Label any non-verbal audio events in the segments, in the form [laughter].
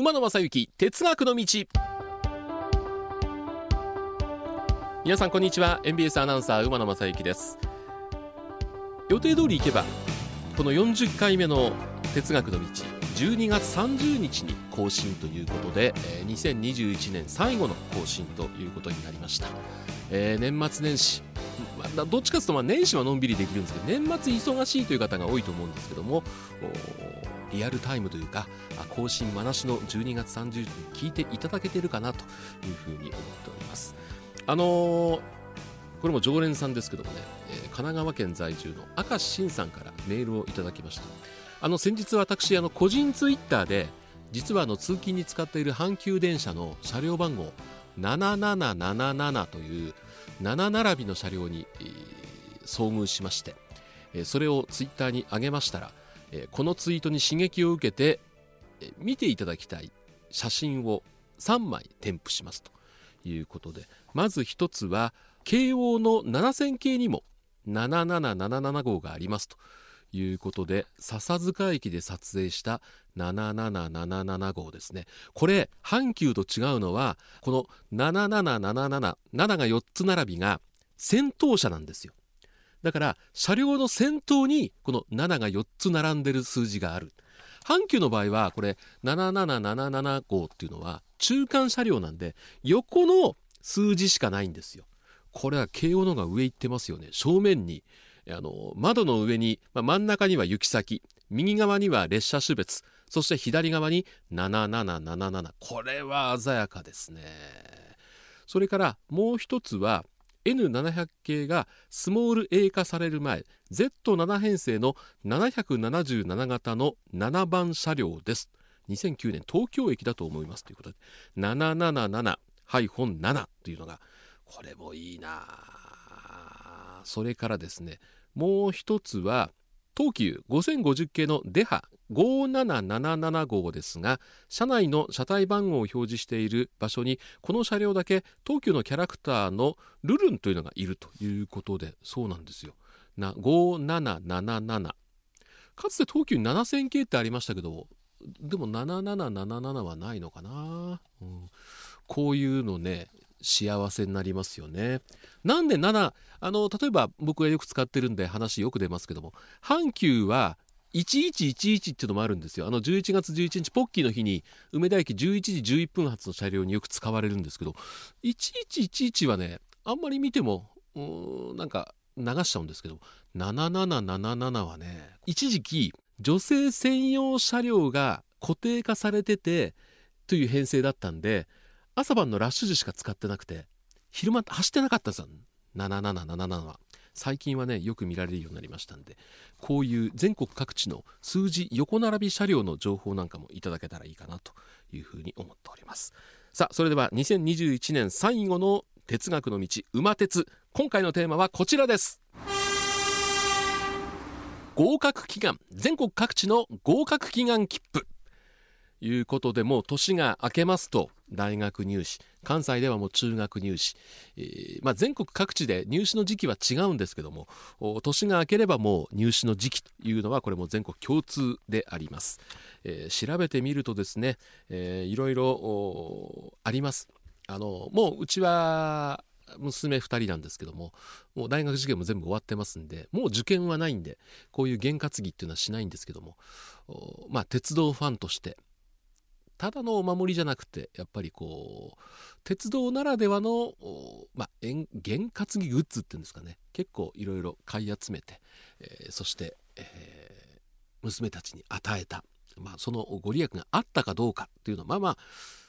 馬野正幸哲学の道。皆さんこんにちは。NBS アナウンサー馬野正幸です。予定通り行けばこの40回目の哲学の道12月30日に更新ということで2021年最後の更新ということになりました、えー、年末年始どっちかというとまあ年始はのんびりできるんですけど年末忙しいという方が多いと思うんですけどもリアルタイムというか更新まなしの12月30日に聞いていただけているかなというふうに思っております。あのー、これも常連さんですけどもね、えー、神奈川県在住の明石慎さんからメールをいただきました。あの先日私あの個人ツイッターで実はあの通勤に使っている阪急電車の車両番号7777という7並びの車両に、えー、遭遇しまして、えー、それをツイッターに上げましたらこのツイートに刺激を受けて、見ていただきたい写真を3枚添付しますということでまず1つは京王の7000系にも7777号がありますということで笹塚駅で撮影した7777号ですね。これ阪急と違うのはこの77777が4つ並びが先頭車なんですよ。だから車両の先頭にこの7が4つ並んでる数字がある。阪急の場合はこれ7777号っていうのは中間車両なんで横の数字しかないんですよ。これは京王のが上行ってますよね。正面にあの窓の上に、まあ、真ん中には行き先右側には列車種別そして左側に7777これは鮮やかですね。それからもう一つは N700 系がスモール A 化される前 Z7 編成の777型の7番車両です。2009年東京駅だと思います。ということで777-7というのがこれもいいな。それからですねもう一つは東急5050系のデハ5777号ですが車内の車体番号を表示している場所にこの車両だけ東急のキャラクターのルルンというのがいるということでそうなんですよ。な5777かつて東急7000系ってありましたけどでも7777はないのかな、うん、こういうのね幸せになりますよね。なんで7あの例えば僕がよく使ってるんで話よく出ますけども阪急は1111っていうのもあるんですよ。あの11月11日ポッキーの日に梅田駅11時11分発の車両によく使われるんですけど1111はねあんまり見てもなんか流しちゃうんですけど7777はね一時期女性専用車両が固定化されててという編成だったんで朝晩のラッシュ時しか使ってなくて昼間走ってなかったんですよ7777は最近はねよく見られるようになりましたんでこういう全国各地の数字横並び車両の情報なんかもいただけたらいいかなというふうに思っております。さあそれでは2021年最後の哲学の道馬鉄。今回のテーマはこちらです。合格祈願。全国各地の合格祈願切符。いうことでもう年が明けますと大学入試関西ではもう中学入試、えー、まあ、全国各地で入試の時期は違うんですけども年が明ければもう入試の時期というのはこれも全国共通であります、えー、調べてみるとですね、えー、いろいろあります。あのもううちは娘2人なんですけどももう大学受験も全部終わってますんでもう受験はないんでこういう験担ぎっていうのはしないんですけどもまあ鉄道ファンとしてただのお守りじゃなくてやっぱりこう鉄道ならではの、まあ、験担ぎグッズっていうんですかね結構いろいろ買い集めて、えー、そして、えー、娘たちに与えた、まあ、そのご利益があったかどうかっていうのはまあまあ、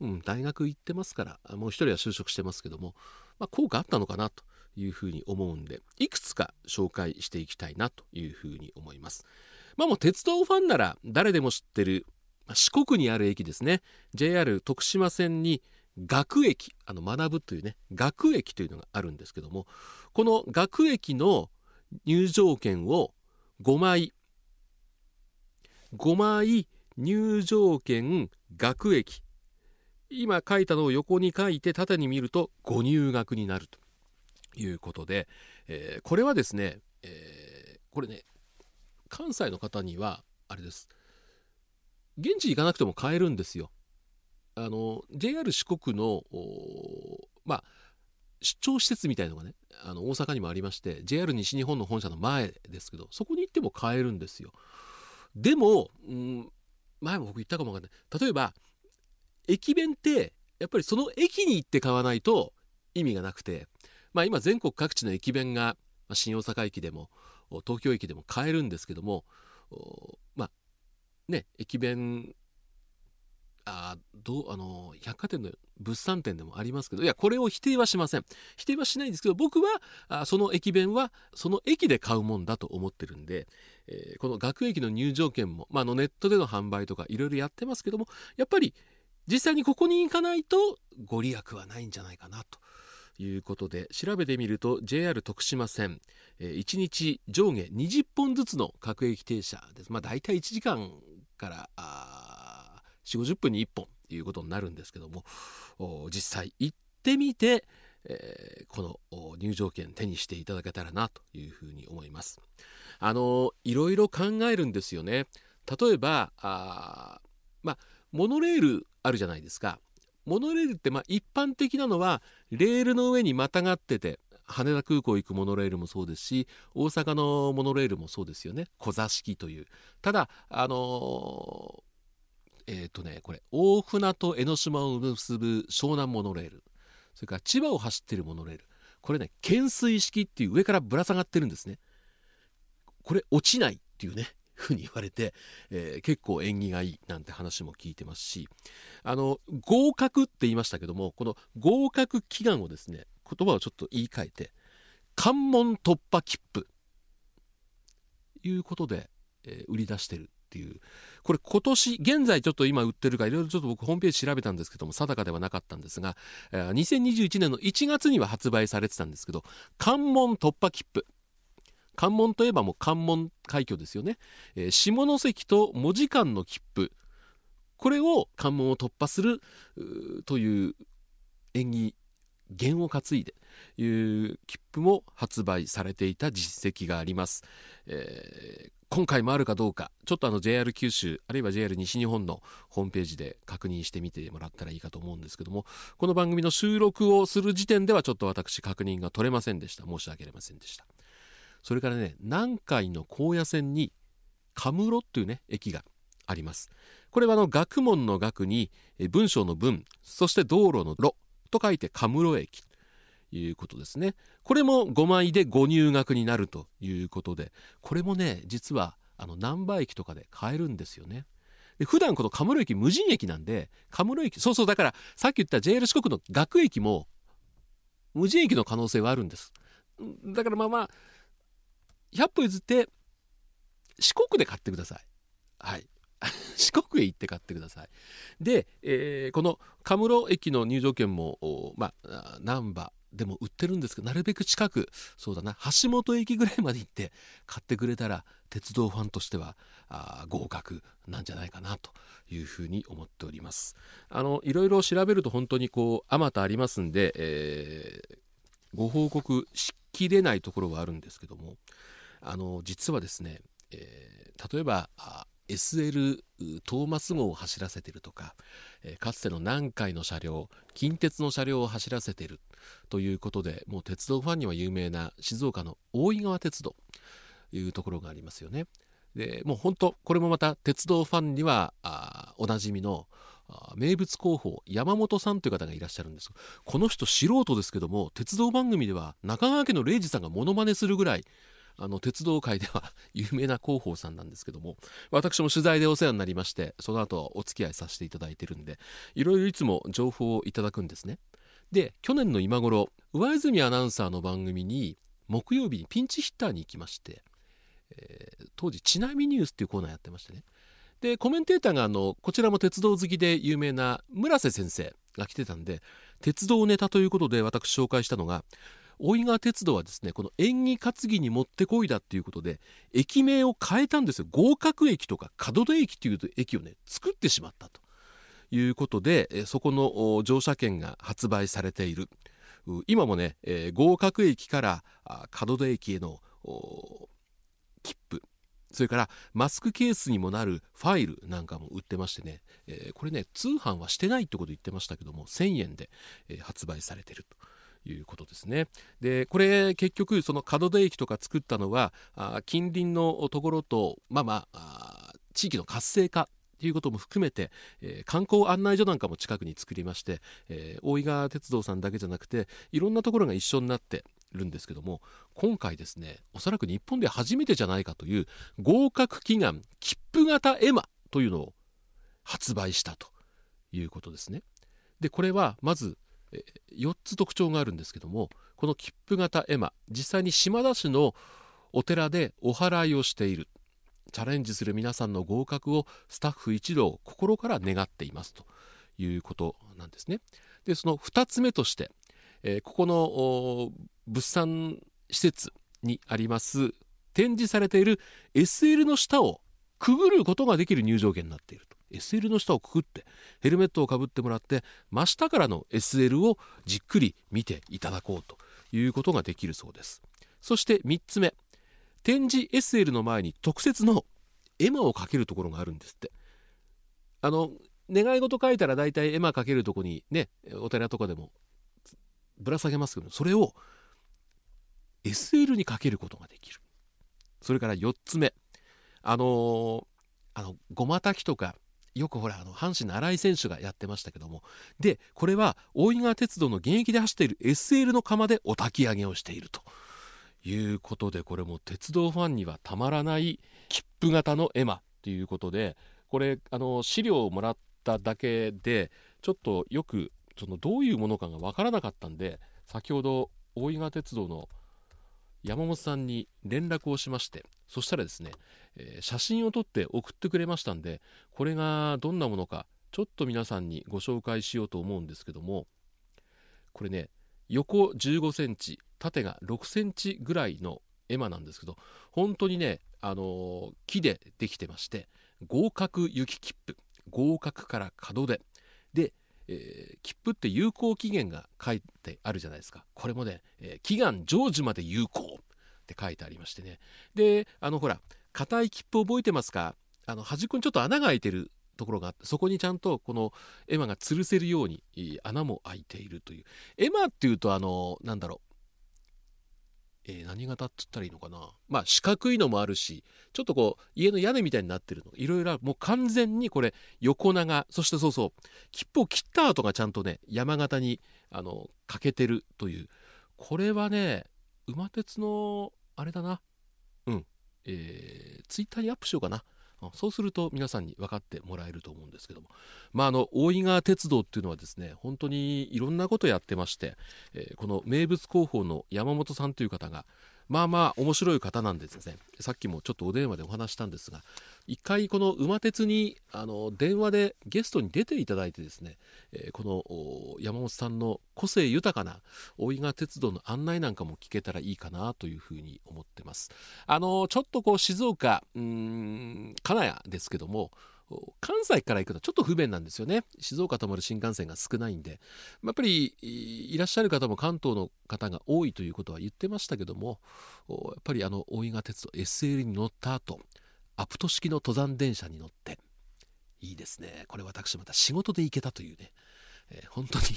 うん、大学行ってますからもう一人は就職してますけども、まあ、効果あったのかなというふうに思うんでいくつか紹介していきたいなというふうに思います。まあもう鉄道ファンなら誰でも知ってる四国にある駅ですね。JR 徳島線に学駅あの学ぶというね学駅というのがあるんですけどもこの学駅の入場券を5枚5枚入場券学駅。今書いたのを横に書いて縦に見るとご入学になるということで、えー、これはですね、えー、これね関西の方にはあれです。現地行かなくても買えるんですよ。あの JR 四国のまあ出張施設みたいのがねあの大阪にもありまして JR 西日本の本社の前ですけどそこに行っても買えるんですよ。でも、うん、前も僕言ったかもわかんない。例えば駅弁ってやっぱりその駅に行って買わないと意味がなくてまあ今全国各地の駅弁が新大阪駅でも東京駅でも買えるんですけどもまあね駅弁あどうあの百貨店の物産展でもありますけどいやこれを否定はしません否定はしないんですけど僕はあその駅弁はその駅で買うもんだと思ってるんで、えー、この学駅の入場券も、まあ、のネットでの販売とかいろいろやってますけどもやっぱり実際にここに行かないとご利益はないんじゃないかなということで調べてみると JR 徳島線、えー、1日上下20本ずつの各駅停車です。まあ大体1時間から4 5 0分に1本ということになるんですけども実際行ってみて、えー、この入場券手にしていただけたらなというふうに思います。あのいろいろ考えるんですよね。例えばあまあモノレールあるじゃないですか。モノレールってまあ一般的なのはレールの上にまたがってて羽田空港行くモノレールもそうですし大阪のモノレールもそうですよね。小座敷という。ただあのえっ、ー、とねこれ大船と江ノ島を結ぶ湘南モノレール。それから千葉を走ってるモノレール。これね懸垂式っていう上からぶら下がってるんですね。これ落ちないっていうねふうに言われて、えー、結構縁起がいいなんて話も聞いてますし。あの合格って言いましたけどもこの合格祈願をですね言葉をちょっと言い換えて関門突破切符。いうことで、えー、売り出してるっていう。これ今年現在ちょっと今売ってるかいろいろちょっと僕ホームページ調べたんですけども定かではなかったんですが、えー、2021年の1月には発売されてたんですけど関門突破切符。関門といえばもう関門海峡ですよね、えー、下関と門司間の切符。これを関門を突破するという縁起弦を担いでいう切符も発売されていた実績があります、えー、今回もあるかどうかちょっとあの JR 九州あるいは JR 西日本のホームページで確認してみてもらったらいいかと思うんですけどもこの番組の収録をする時点ではちょっと私確認が取れませんでした。申し訳ありませんでした。それからね南海の高野線にカムロっていうね駅があります。これはあの学問の学に文章の文そして道路の路と書いてカムロ駅ということですね。これも5枚でご入学になるということでこれもね実はあの難波駅とかで買えるんですよね。で普段このカムロ駅無人駅なんでカムロ駅そうそうだからさっき言った JR 四国の学駅も無人駅の可能性はあるんです。だからまあまあ100歩譲って四国で買ってください。はい。[laughs] 四国へ行って買ってください。で、えー、このカムロ駅の入場券もまあ難波でも売ってるんですけどなるべく近くそうだな橋本駅ぐらいまで行って買ってくれたら鉄道ファンとしてはあ合格なんじゃないかなというふうに思っております。あのいろいろ調べると本当にこうあまたありますんで、えー、ご報告しきれないところはあるんですけどもあの実はですね、えー、例えばあ SL トーマス号を走らせてるとか、えー、かつての南海の車両近鉄の車両を走らせてるということでもう鉄道ファンには有名な静岡の大井川鉄道というところがありますよね。でもう本当これもまた鉄道ファンにはあおなじみの名物広報山本さんという方がいらっしゃるんですこの人素人ですけども鉄道番組では中川家の礼二さんがモノマネするぐらいあの鉄道界では [laughs] 有名な広報さんなんですけども私も取材でお世話になりましてその後お付き合いさせていただいてるんでいろいろいつも情報をいただくんですね。で去年の今頃上泉アナウンサーの番組に木曜日にピンチヒッターに行きまして、えー、当時「ちなみニュース」っていうコーナーやってましてね。でコメンテーターがあのこちらも鉄道好きで有名な村瀬先生が来てたんで鉄道ネタということで私紹介したのが大井川鉄道はですねこの縁起担ぎにもってこいだっていうことで駅名を変えたんですよ合格駅とか門出駅という駅をね作ってしまったということでそこの乗車券が発売されている今もね、合格駅から門出駅への切符それからマスクケースにもなるファイルなんかも売ってましてね、えー、これね通販はしてないってこと言ってましたけども1000円で、えー、発売されてると。いうことですねでこれ結局その門出駅とか作ったのはあ近隣のところとまあまあ地域の活性化ということも含めて、えー、観光案内所なんかも近くに作りまして、えー、大井川鉄道さんだけじゃなくていろんなところが一緒になってるんですけども今回ですねおそらく日本で初めてじゃないかという合格祈願切符型絵馬というのを発売したということですね。でこれはまず4つ特徴があるんですけどもこの切符型絵馬実際に島田市のお寺でお祓いをしているチャレンジする皆さんの合格をスタッフ一同心から願っていますということなんですね。でその2つ目として、えー、ここの物産施設にあります展示されている SL の下をくぐることができる入場券になっている SL の下をくぐってヘルメットをかぶってもらって真下からの SL をじっくり見ていただこうということができるそうです。そして3つ目。展示 SL の前に特設の絵馬をかけるところがあるんですって。あの願い事書いたら大体絵馬かけるとこにねお寺とかでもぶら下げますけどそれを SL にかけることができる。それから4つ目。あのー、あのごまたきとかよくほらあの阪神の新井選手がやってましたけども。でこれは大井川鉄道の現役で走っている SL の釜でお焚き上げをしていると。いうことでこれも鉄道ファンにはたまらない切符型の絵馬ということでこれあの資料をもらっただけでちょっとよくそのどういうものかが分からなかったんで先ほど大井川鉄道の山本さんに連絡をしましてそしたらですね、えー、写真を撮って送ってくれましたんでこれがどんなものかちょっと皆さんにご紹介しようと思うんですけどもこれね横15センチ縦が6センチぐらいの絵馬なんですけど本当にね、あのー、木でできてまして合格雪切符合格から門出でえー、切符って有効期限が書いてあるじゃないですか。これもね、えー、期間成就まで有効って書いてありましてね。であのほら硬い切符覚えてますか？あの端っこにちょっと穴が開いてるところがあってそこにちゃんとこの絵馬が吊るせるように穴も開いているという。絵馬っていうとあのなんだろうえー、何型っつったらいいのかな？まあ四角いのもあるしちょっとこう家の屋根みたいになってるの。いろいろもう完全にこれ横長。そしてそうそう。切符を切った後がちゃんとね山形にあの欠けてるという。これはね馬鉄のあれだな。うん。えー、ツイッターにアップしようかな。そうすると皆さんに分かってもらえると思うんですけども、まあ、あの大井川鉄道っていうのはですね本当にいろんなことやってまして、えー、この名物広報の山本さんという方がまあまあ面白い方なんですね。さっきもちょっとお電話でお話したんですが一回この馬鉄にあの電話でゲストに出ていただいてですね、えー、この山本さんの個性豊かな大井川鉄道の案内なんかも聞けたらいいかなというふうに思ってます。あのちょっとこう静岡うん金谷ですけども関西から行くとちょっと不便なんですよね。静岡とまる新幹線が少ないんで。やっぱりいらっしゃる方も関東の方が多いということは言ってましたけどもやっぱりあの大井川鉄道 SL に乗った後アプト式の登山電車に乗っていいですね。これ私また仕事で行けたというね、えー、本当に。[laughs]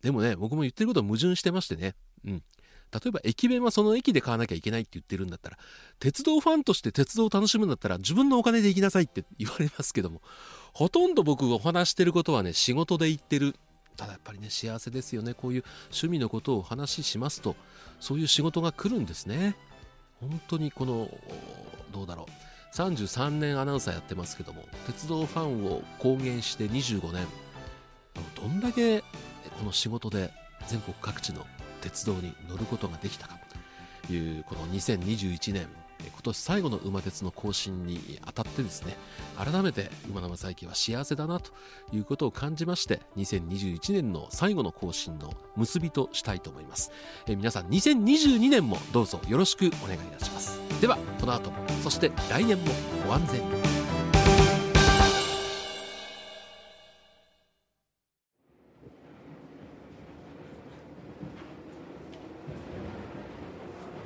でもね僕も言ってることは矛盾してましてね。うん。例えば駅弁はその駅で買わなきゃいけないって言ってるんだったら鉄道ファンとして鉄道を楽しむんだったら自分のお金で行きなさいって言われますけどもほとんど僕がお話してることはね仕事で行ってる。ただやっぱりね幸せですよね。こういう趣味のことをお話ししますとそういう仕事が来るんですね。本当にこのどうだろう。33年アナウンサーやってますけども鉄道ファンを公言して25年。どんだけこの仕事で全国各地の鉄道に乗ることができたかというこの2021年今年最後の馬鉄の更新にあたってですね改めて馬の正幸は幸せだなということを感じまして2021年の最後の更新の結びとしたいと思います。え皆さん2022年もどうぞよろしくお願いいたします。ではこの後もそして来年もご安全に。